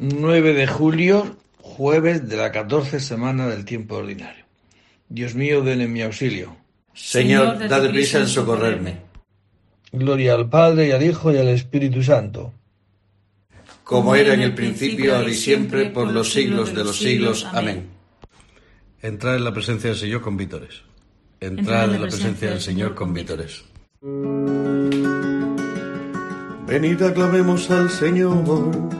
9 de julio, jueves de la catorce semana del tiempo ordinario. Dios mío, ven en mi auxilio. Señor, dad prisa en socorrerme. Gloria al Padre y al Hijo y al Espíritu Santo. Como era en el principio, ahora y siempre, por los siglos de los siglos. Amén. Entrad en la presencia del Señor con vítores. Entrad en la presencia del Señor con vítores. Venid, aclamemos al Señor,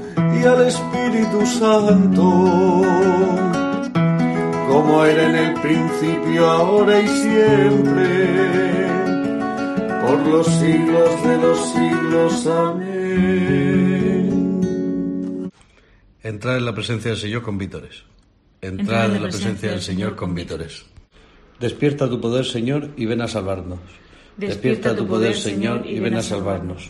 y al Espíritu Santo, como era en el principio, ahora y siempre, por los siglos de los siglos. Amén. Entrad en la presencia del Señor con vítores. Entrad en la presencia del Señor con vítores. Despierta tu poder, Señor, y ven a salvarnos. Despierta tu poder, Señor, y ven a salvarnos.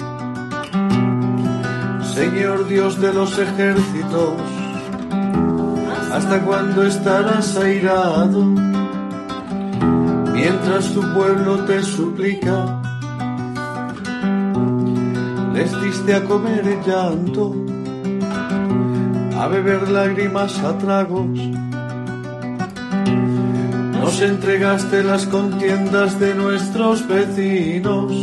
Señor Dios de los ejércitos, ¿hasta cuándo estarás airado? Mientras tu pueblo te suplica, les diste a comer el llanto, a beber lágrimas a tragos. Nos entregaste las contiendas de nuestros vecinos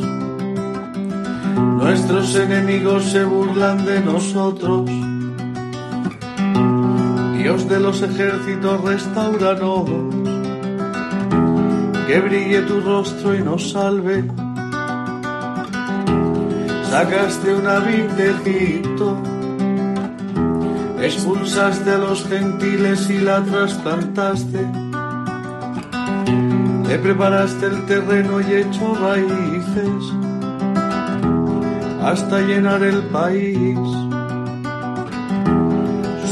Nuestros enemigos se burlan de nosotros. Dios de los ejércitos, restauranos. Que brille tu rostro y nos salve. Sacaste una vid de Egipto. Expulsaste a los gentiles y la trasplantaste. Te preparaste el terreno y echó raíces hasta llenar el país.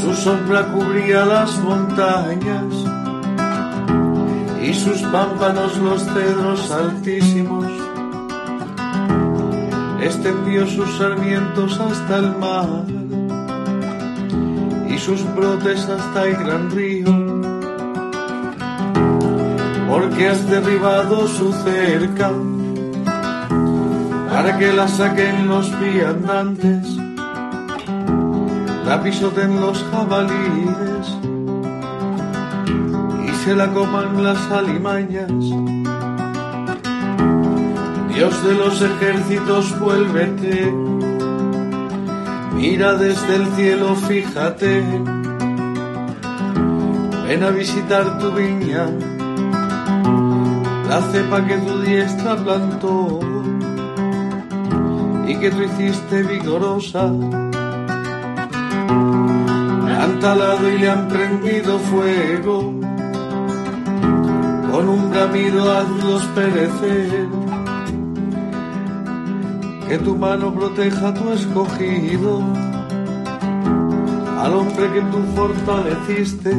Su sombra cubría las montañas y sus pámpanos los cedros altísimos. Extendió sus sarmientos hasta el mar y sus brotes hasta el gran río. Porque has derribado su cerca para que la saquen los viandantes. la pisoten los jabalíes y se la coman las alimañas. Dios de los ejércitos, vuélvete, mira desde el cielo, fíjate, ven a visitar tu viña, la cepa que tu diestra plantó que tú hiciste vigorosa han talado y le han prendido fuego, con un bramido hazlos perecer. Que tu mano proteja a tu escogido, al hombre que tú fortaleciste.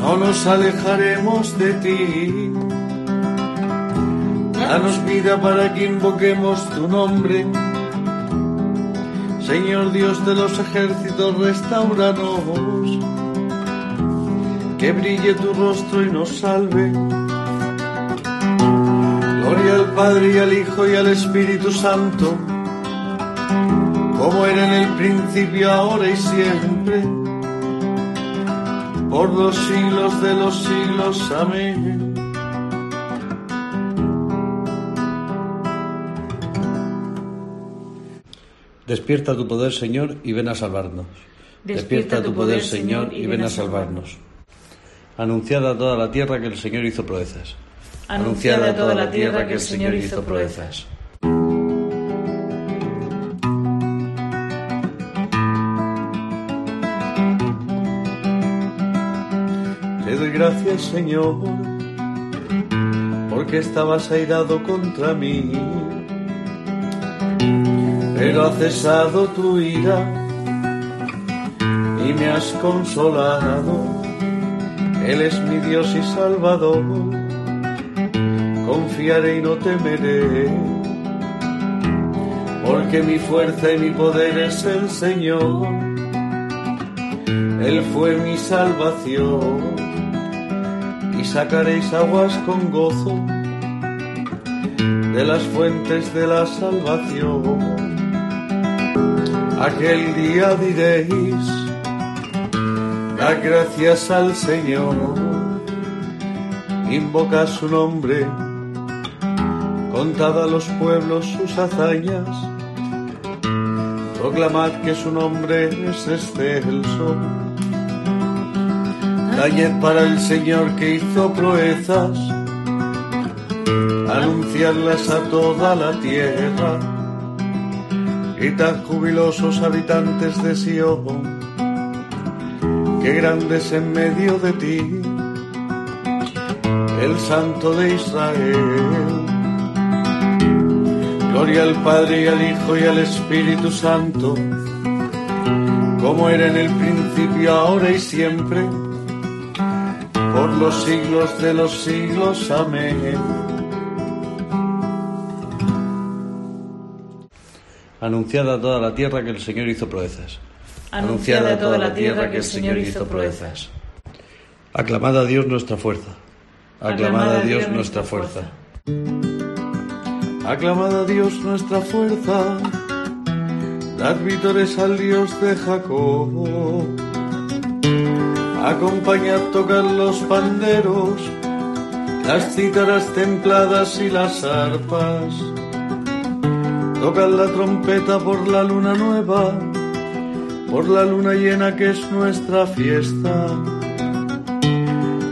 No nos alejaremos de ti. Danos vida para que invoquemos tu nombre Señor Dios de los ejércitos, restauranos, que brille tu rostro y nos salve. Gloria al Padre y al Hijo y al Espíritu Santo, como era en el principio, ahora y siempre, por los siglos de los siglos. Amén. Despierta tu poder, Señor, y ven a salvarnos. Despierta tu poder, Señor, y ven a salvarnos. Anunciada a toda la tierra que el Señor hizo proezas. Anunciada a toda la tierra que el Señor hizo proezas. Te doy gracias, Señor, porque estabas airado contra mí pero ha cesado tu ira y me has consolado. Él es mi Dios y Salvador, confiaré y no temeré, porque mi fuerza y mi poder es el Señor. Él fue mi salvación y sacaréis aguas con gozo de las fuentes de la salvación aquel día diréis, da gracias al Señor, invoca su nombre, contad a los pueblos sus hazañas, proclamad que su nombre es excelso. Tañed para el Señor que hizo proezas, anunciarlas a toda la tierra tan jubilosos habitantes de Sion, que grandes en medio de ti, el Santo de Israel. Gloria al Padre y al Hijo y al Espíritu Santo, como era en el principio, ahora y siempre, por los siglos de los siglos. Amén. Anunciada a toda la tierra que el Señor hizo proezas. Anunciada a toda la tierra que el Señor hizo proezas. Aclamad a Dios nuestra fuerza. Aclamad a Dios nuestra fuerza. Aclamad a Dios nuestra fuerza. Dad vítores al Dios de Jacob. Acompañad tocar los panderos, las cítaras templadas y las arpas Tocad la trompeta por la luna nueva, por la luna llena que es nuestra fiesta,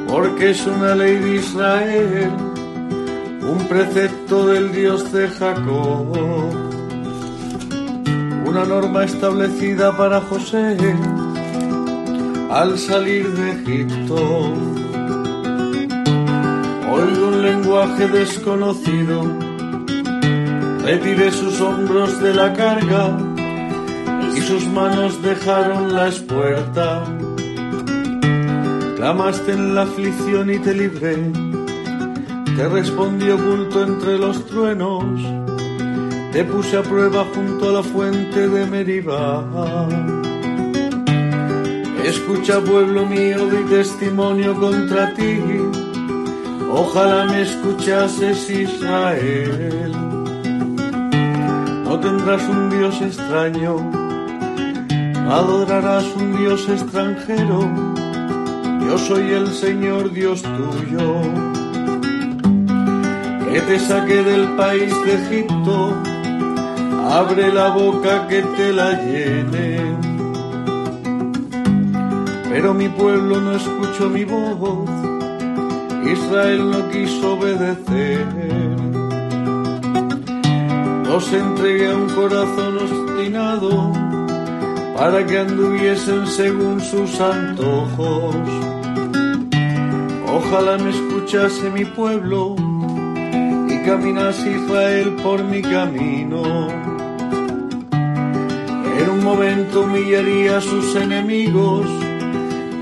porque es una ley de Israel, un precepto del Dios de Jacob, una norma establecida para José al salir de Egipto. Oigo un lenguaje desconocido Retiré sus hombros de la carga y sus manos dejaron la espuerta. Clamaste en la aflicción y te libré, te respondí oculto entre los truenos, te puse a prueba junto a la fuente de Meribá. Escucha pueblo mío, di testimonio contra ti, ojalá me escuchases Israel tendrás un Dios extraño adorarás un Dios extranjero, yo soy el Señor Dios tuyo, que te saqué del país de Egipto, abre la boca que te la llene. Pero mi pueblo no escuchó mi voz, Israel no quiso obedecer. Los entregué a un corazón obstinado para que anduviesen según sus antojos. Ojalá me escuchase mi pueblo y caminase Israel por mi camino. En un momento humillaría a sus enemigos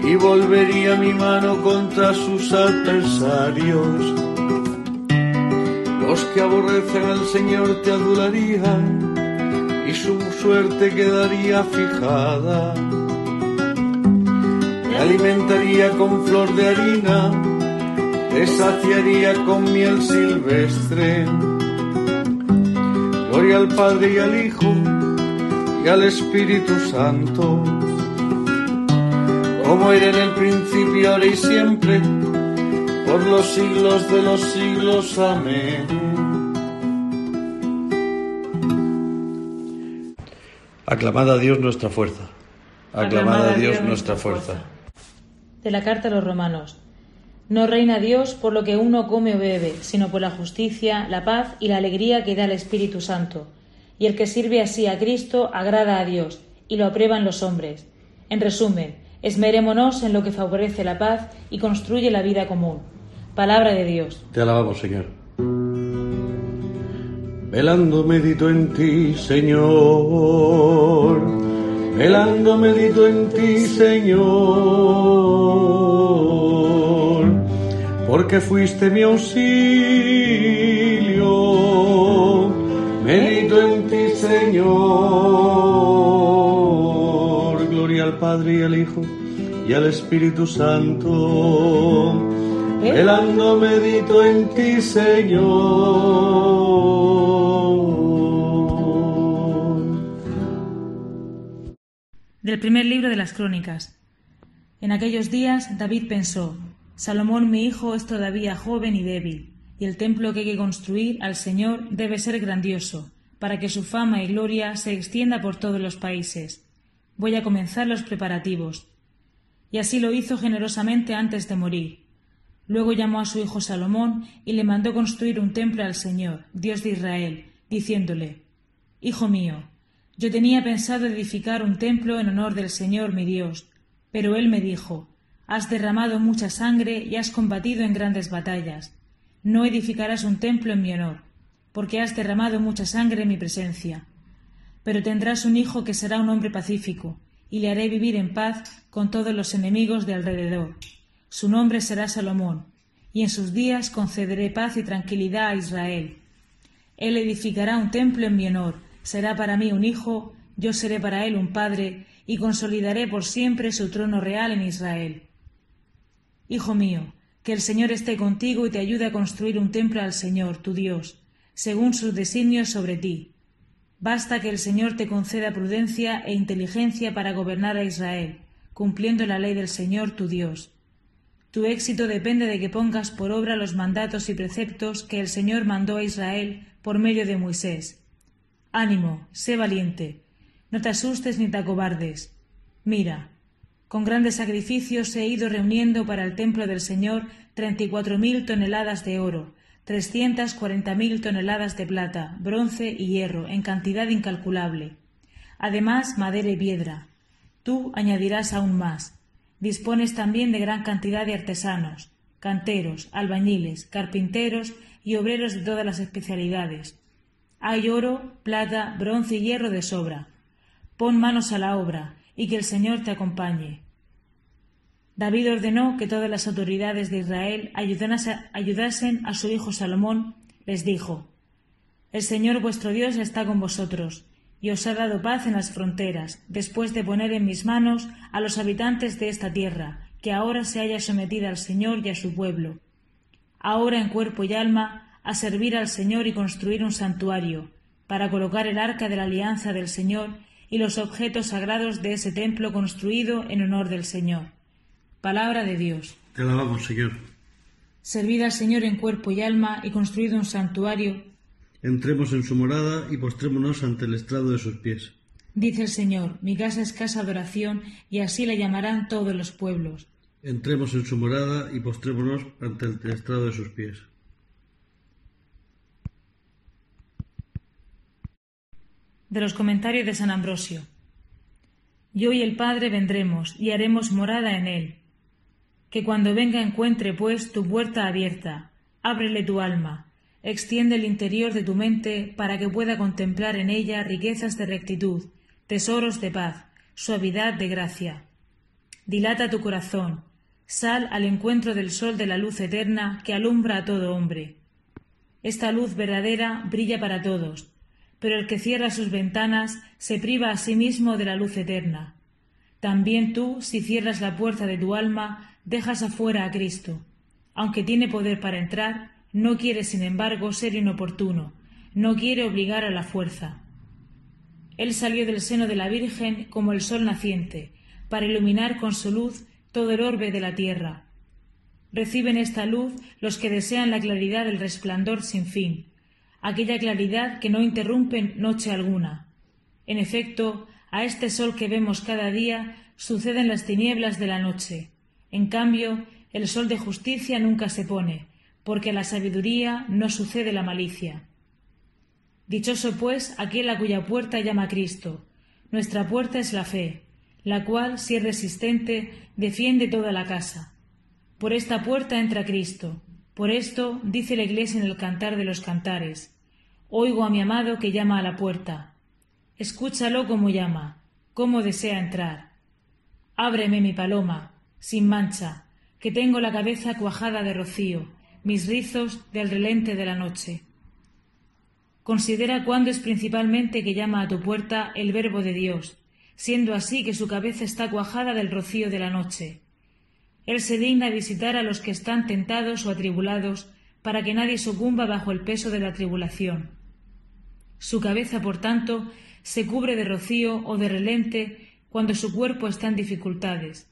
y volvería mi mano contra sus adversarios. Los que aborrecen al Señor te adularían y su suerte quedaría fijada. Me alimentaría con flor de harina, te saciaría con miel silvestre. Gloria al Padre y al Hijo y al Espíritu Santo, como era en el principio, ahora y siempre, por los siglos de los siglos. Amén. Aclamad a Dios nuestra fuerza. Aclamad a Dios nuestra fuerza. De la carta a los romanos. No reina Dios por lo que uno come o bebe, sino por la justicia, la paz y la alegría que da el Espíritu Santo. Y el que sirve así a Cristo agrada a Dios, y lo aprueban los hombres. En resumen, esmerémonos en lo que favorece la paz y construye la vida común. Palabra de Dios. Te alabamos, Señor. Velando medito en ti, Señor. Velando medito en ti, Señor. Porque fuiste mi auxilio. Medito en ti, Señor. Gloria al Padre y al Hijo y al Espíritu Santo. Velando medito en ti, Señor. Del primer libro de las Crónicas. En aquellos días David pensó, Salomón mi hijo es todavía joven y débil, y el templo que hay que construir al Señor debe ser grandioso, para que su fama y gloria se extienda por todos los países. Voy a comenzar los preparativos. Y así lo hizo generosamente antes de morir. Luego llamó a su hijo Salomón y le mandó construir un templo al Señor, Dios de Israel, diciéndole Hijo mío, yo tenía pensado edificar un templo en honor del Señor mi Dios, pero él me dijo Has derramado mucha sangre y has combatido en grandes batallas. No edificarás un templo en mi honor, porque has derramado mucha sangre en mi presencia. Pero tendrás un hijo que será un hombre pacífico, y le haré vivir en paz con todos los enemigos de alrededor. Su nombre será Salomón, y en sus días concederé paz y tranquilidad a Israel. Él edificará un templo en mi honor, será para mí un hijo, yo seré para él un padre, y consolidaré por siempre su trono real en Israel. Hijo mío, que el Señor esté contigo y te ayude a construir un templo al Señor, tu Dios, según sus designios sobre ti. Basta que el Señor te conceda prudencia e inteligencia para gobernar a Israel, cumpliendo la ley del Señor, tu Dios. Tu éxito depende de que pongas por obra los mandatos y preceptos que el Señor mandó a Israel por medio de Moisés. Ánimo, sé valiente, no te asustes ni te acobardes. Mira, con grandes sacrificios he ido reuniendo para el templo del Señor treinta y cuatro mil toneladas de oro, trescientas cuarenta mil toneladas de plata, bronce y hierro, en cantidad incalculable. Además, madera y piedra. Tú añadirás aún más. Dispones también de gran cantidad de artesanos, canteros, albañiles, carpinteros y obreros de todas las especialidades. Hay oro, plata, bronce y hierro de sobra. Pon manos a la obra, y que el Señor te acompañe. David ordenó que todas las autoridades de Israel ayudasen a su hijo Salomón. Les dijo, El Señor vuestro Dios está con vosotros, y os ha dado paz en las fronteras, después de poner en mis manos a los habitantes de esta tierra, que ahora se haya sometida al Señor y a su pueblo. Ahora en cuerpo y alma, a servir al Señor y construir un santuario, para colocar el arca de la alianza del Señor y los objetos sagrados de ese templo construido en honor del Señor. Palabra de Dios. Te alabamos, Señor. Servid al Señor en cuerpo y alma y construido un santuario. Entremos en su morada y postrémonos ante el estrado de sus pies. Dice el Señor, mi casa es casa de oración y así la llamarán todos los pueblos. Entremos en su morada y postrémonos ante el estrado de sus pies. De los comentarios de San Ambrosio. Yo y el Padre vendremos y haremos morada en él. Que cuando venga encuentre, pues, tu puerta abierta, ábrele tu alma, extiende el interior de tu mente para que pueda contemplar en ella riquezas de rectitud, tesoros de paz, suavidad de gracia. Dilata tu corazón, sal al encuentro del sol de la luz eterna que alumbra a todo hombre. Esta luz verdadera brilla para todos, pero el que cierra sus ventanas se priva a sí mismo de la luz eterna. También tú, si cierras la puerta de tu alma, dejas afuera a Cristo. Aunque tiene poder para entrar, no quiere, sin embargo, ser inoportuno, no quiere obligar a la fuerza. Él salió del seno de la Virgen como el sol naciente, para iluminar con su luz todo el orbe de la tierra. Reciben esta luz los que desean la claridad del resplandor sin fin, aquella claridad que no interrumpe noche alguna. En efecto, a este sol que vemos cada día suceden las tinieblas de la noche. En cambio, el sol de justicia nunca se pone, porque la sabiduría no sucede la malicia. Dichoso, pues, aquel a cuya puerta llama Cristo. Nuestra puerta es la fe, la cual, si es resistente, defiende toda la casa. Por esta puerta entra Cristo. Por esto dice la Iglesia en el Cantar de los Cantares. Oigo a mi amado que llama a la puerta. Escúchalo como llama, cómo desea entrar. Ábreme mi paloma, sin mancha, que tengo la cabeza cuajada de rocío, mis rizos del relente de la noche. Considera cuándo es principalmente que llama a tu puerta el Verbo de Dios, siendo así que su cabeza está cuajada del rocío de la noche. Él se digna visitar a los que están tentados o atribulados, para que nadie sucumba bajo el peso de la tribulación. Su cabeza, por tanto, se cubre de rocío o de relente cuando su cuerpo está en dificultades.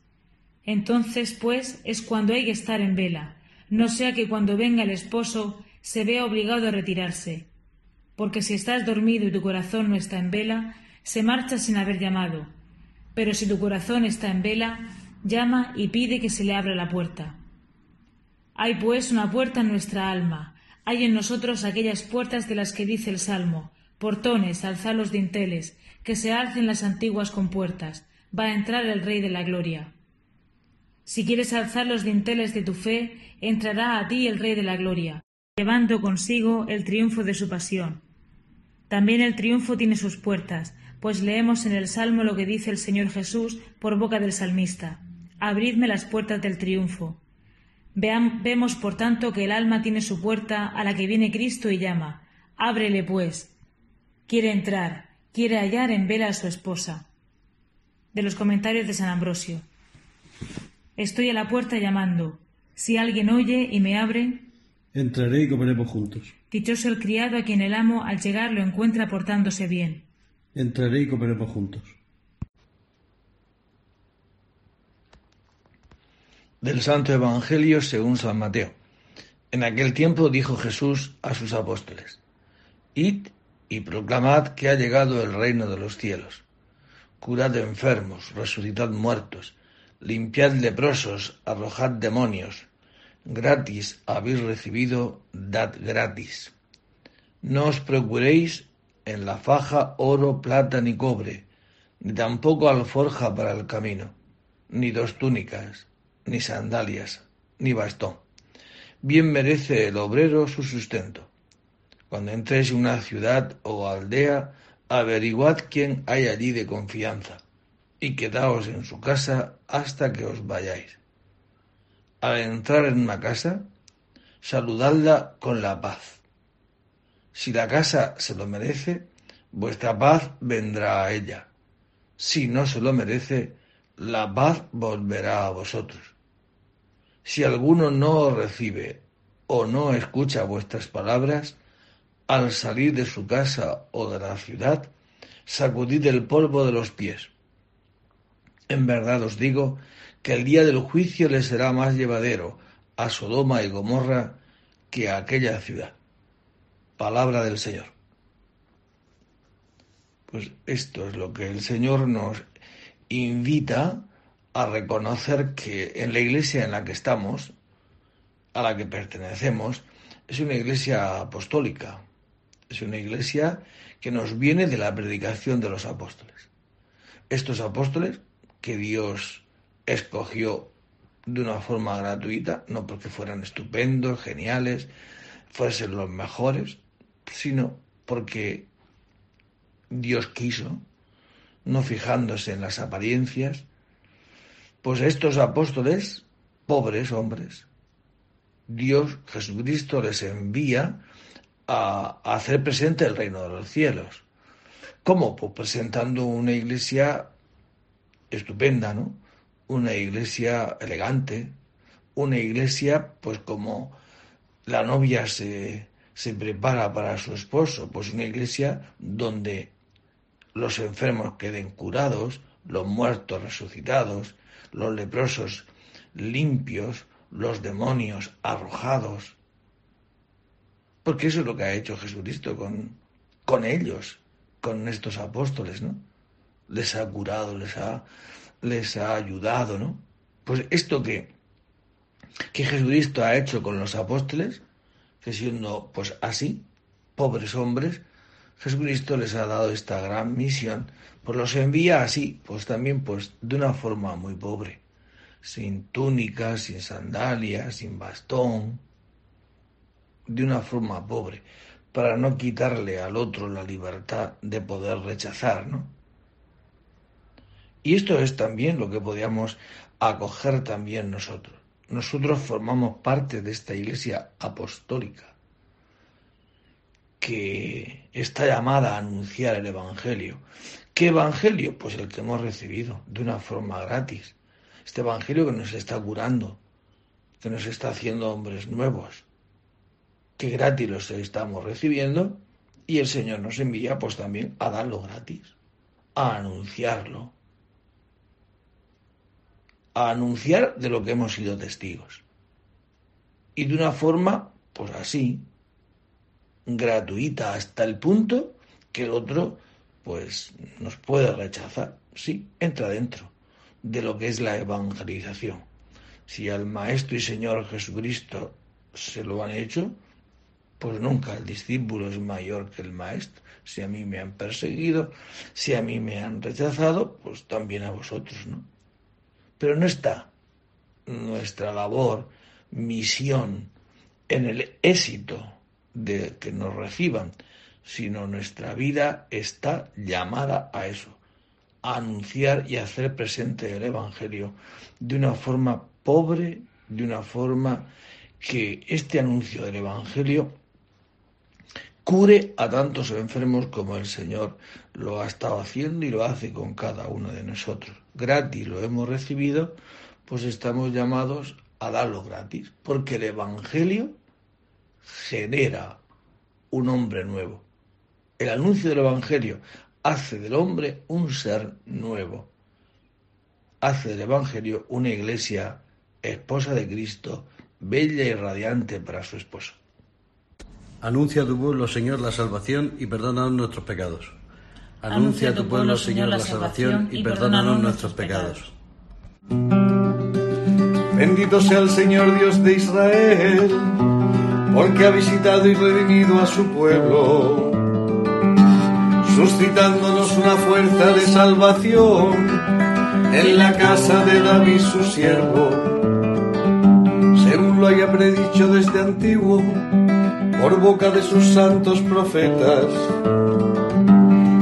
Entonces, pues, es cuando hay que estar en vela, no sea que cuando venga el esposo se vea obligado a retirarse. Porque si estás dormido y tu corazón no está en vela, se marcha sin haber llamado. Pero si tu corazón está en vela, llama y pide que se le abra la puerta. Hay pues una puerta en nuestra alma, hay en nosotros aquellas puertas de las que dice el Salmo, portones, alzad los dinteles, que se alcen las antiguas compuertas, va a entrar el Rey de la Gloria. Si quieres alzar los dinteles de tu fe, entrará a ti el Rey de la Gloria, llevando consigo el triunfo de su pasión. También el triunfo tiene sus puertas, pues leemos en el Salmo lo que dice el Señor Jesús por boca del salmista. Abridme las puertas del triunfo vemos, por tanto, que el alma tiene su puerta a la que viene Cristo y llama. Ábrele, pues. Quiere entrar, quiere hallar en vela a su esposa. De los comentarios de San Ambrosio. Estoy a la puerta llamando. Si alguien oye y me abre. Entraré y comeremos juntos. Dichoso el criado a quien el amo al llegar lo encuentra portándose bien. Entraré y comeremos juntos. Del Santo Evangelio según San Mateo. En aquel tiempo dijo Jesús a sus apóstoles, Id y proclamad que ha llegado el reino de los cielos. Curad enfermos, resucitad muertos, limpiad leprosos, arrojad demonios. Gratis habéis recibido, dad gratis. No os procuréis en la faja oro, plata ni cobre, ni tampoco alforja para el camino, ni dos túnicas ni sandalias, ni bastón. Bien merece el obrero su sustento. Cuando entréis en una ciudad o aldea, averiguad quién hay allí de confianza, y quedaos en su casa hasta que os vayáis. Al entrar en una casa, saludadla con la paz. Si la casa se lo merece, vuestra paz vendrá a ella. Si no se lo merece, la paz volverá a vosotros. Si alguno no os recibe o no escucha vuestras palabras, al salir de su casa o de la ciudad, sacudid el polvo de los pies. En verdad os digo que el día del juicio le será más llevadero a Sodoma y Gomorra que a aquella ciudad. Palabra del Señor. Pues esto es lo que el Señor nos invita a reconocer que en la iglesia en la que estamos, a la que pertenecemos, es una iglesia apostólica, es una iglesia que nos viene de la predicación de los apóstoles. Estos apóstoles que Dios escogió de una forma gratuita, no porque fueran estupendos, geniales, fuesen los mejores, sino porque Dios quiso, no fijándose en las apariencias, pues estos apóstoles, pobres hombres, Dios, Jesucristo, les envía a, hacer presente el reino de los cielos. ¿Cómo? Pues presentando una iglesia estupenda, ¿no? Una iglesia elegante, una iglesia, pues como la novia se, se prepara para su esposo, pues una iglesia donde los enfermos queden curados, los muertos resucitados, los leprosos limpios, los demonios arrojados. Porque eso es lo que ha hecho Jesucristo con, con ellos, con estos apóstoles, ¿no? Les ha curado, les ha, les ha ayudado, ¿no? Pues esto que, que Jesucristo ha hecho con los apóstoles, que siendo pues así, pobres hombres, Jesucristo les ha dado esta gran misión, pues los envía así, pues también pues de una forma muy pobre, sin túnica, sin sandalias, sin bastón, de una forma pobre, para no quitarle al otro la libertad de poder rechazar, ¿no? Y esto es también lo que podíamos acoger también nosotros. Nosotros formamos parte de esta iglesia apostólica que está llamada a anunciar el Evangelio. ¿Qué Evangelio? Pues el que hemos recibido de una forma gratis. Este Evangelio que nos está curando, que nos está haciendo hombres nuevos, que gratis los estamos recibiendo y el Señor nos envía pues también a darlo gratis, a anunciarlo, a anunciar de lo que hemos sido testigos. Y de una forma, pues así, gratuita hasta el punto que el otro pues nos puede rechazar. Sí, entra dentro de lo que es la evangelización. Si al Maestro y Señor Jesucristo se lo han hecho, pues nunca el discípulo es mayor que el Maestro. Si a mí me han perseguido, si a mí me han rechazado, pues también a vosotros, ¿no? Pero no está nuestra labor, misión, en el éxito de que nos reciban, sino nuestra vida está llamada a eso, a anunciar y hacer presente el Evangelio de una forma pobre, de una forma que este anuncio del Evangelio cure a tantos enfermos como el Señor lo ha estado haciendo y lo hace con cada uno de nosotros. Gratis lo hemos recibido, pues estamos llamados a darlo gratis, porque el Evangelio genera un hombre nuevo. El anuncio del Evangelio hace del hombre un ser nuevo. Hace del Evangelio una iglesia esposa de Cristo, bella y radiante para su esposo. Anuncia tu pueblo, Señor, la salvación y perdónanos nuestros pecados. Anuncia a tu pueblo, Señor, la salvación y perdónanos nuestros pecados. Bendito sea el Señor Dios de Israel porque ha visitado y redimido a su pueblo, suscitándonos una fuerza de salvación en la casa de David su siervo, según lo haya predicho desde antiguo por boca de sus santos profetas.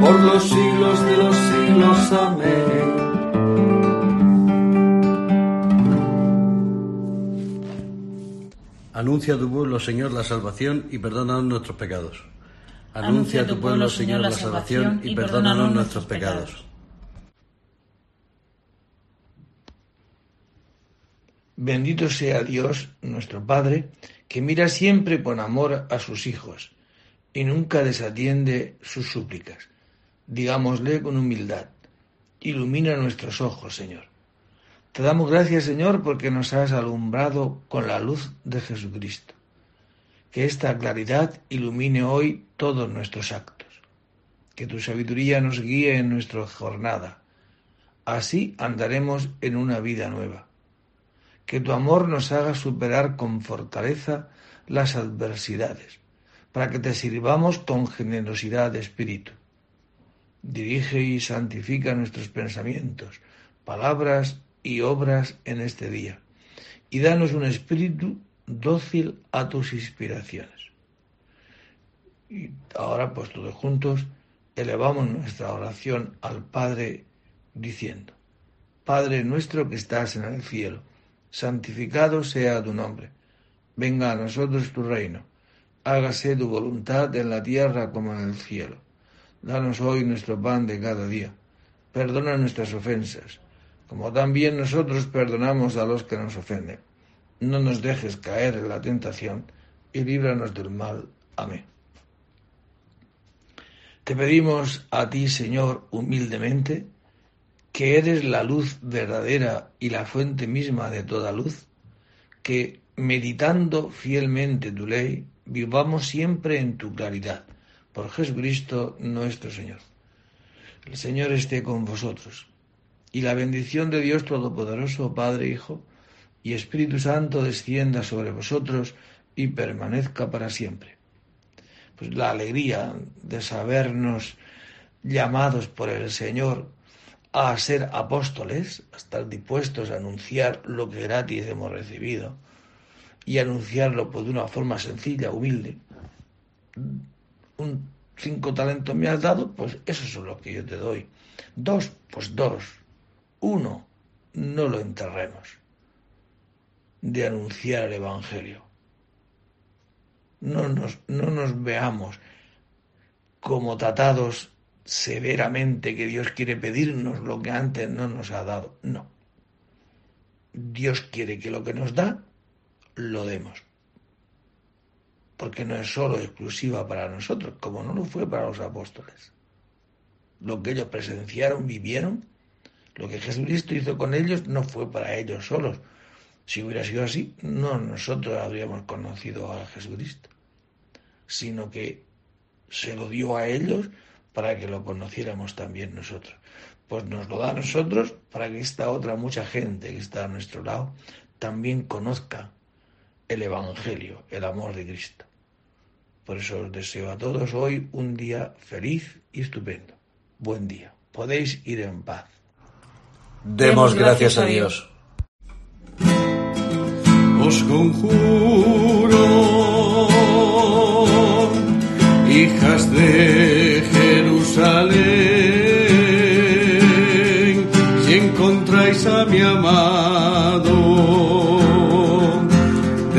por los siglos de los siglos. Amén. Anuncia a tu pueblo, Señor, la salvación y perdónanos nuestros pecados. Anuncia a tu pueblo, Señor, la salvación y perdónanos nuestros pecados. Bendito sea Dios, nuestro Padre, que mira siempre con amor a sus hijos y nunca desatiende sus súplicas. Digámosle con humildad, ilumina nuestros ojos, Señor. Te damos gracias, Señor, porque nos has alumbrado con la luz de Jesucristo. Que esta claridad ilumine hoy todos nuestros actos. Que tu sabiduría nos guíe en nuestra jornada. Así andaremos en una vida nueva que tu amor nos haga superar con fortaleza las adversidades, para que te sirvamos con generosidad de espíritu. Dirige y santifica nuestros pensamientos, palabras y obras en este día, y danos un espíritu dócil a tus inspiraciones. Y ahora, pues todos juntos, elevamos nuestra oración al Padre diciendo, Padre nuestro que estás en el cielo, santificado sea tu nombre. Venga a nosotros tu reino. Hágase tu voluntad en la tierra como en el cielo. Danos hoy nuestro pan de cada día. Perdona nuestras ofensas, como también nosotros perdonamos a los que nos ofenden. No nos dejes caer en la tentación y líbranos del mal. Amén. Te pedimos a ti, Señor, humildemente, que eres la luz verdadera y la fuente misma de toda luz, que, meditando fielmente tu ley, vivamos siempre en tu claridad, por Jesucristo nuestro Señor. El Señor esté con vosotros, y la bendición de Dios Todopoderoso, Padre, Hijo y Espíritu Santo descienda sobre vosotros y permanezca para siempre. Pues la alegría de sabernos llamados por el Señor a ser apóstoles, a estar dispuestos a anunciar lo que gratis hemos recibido y anunciarlo pues, de una forma sencilla, humilde. Un cinco talentos me has dado, pues esos son los que yo te doy. Dos, pues dos. Uno, no lo enterremos de anunciar el Evangelio. No nos, no nos veamos como tratados severamente que Dios quiere pedirnos lo que antes no nos ha dado. No. Dios quiere que lo que nos da, lo demos. Porque no es solo exclusiva para nosotros, como no lo fue para los apóstoles. Lo que ellos presenciaron, vivieron, lo que Jesucristo hizo con ellos no fue para ellos solos. Si hubiera sido así, no nosotros habríamos conocido a Jesucristo, sino que se lo dio a ellos para que lo conociéramos también nosotros. Pues nos lo da a nosotros para que esta otra mucha gente que está a nuestro lado también conozca el Evangelio, el amor de Cristo. Por eso os deseo a todos hoy un día feliz y estupendo. Buen día. Podéis ir en paz. Demos gracias a Dios. Os conjuro, hijas de Jerusalén, si encontráis a mi amado,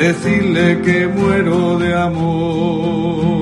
decidle que muero de amor.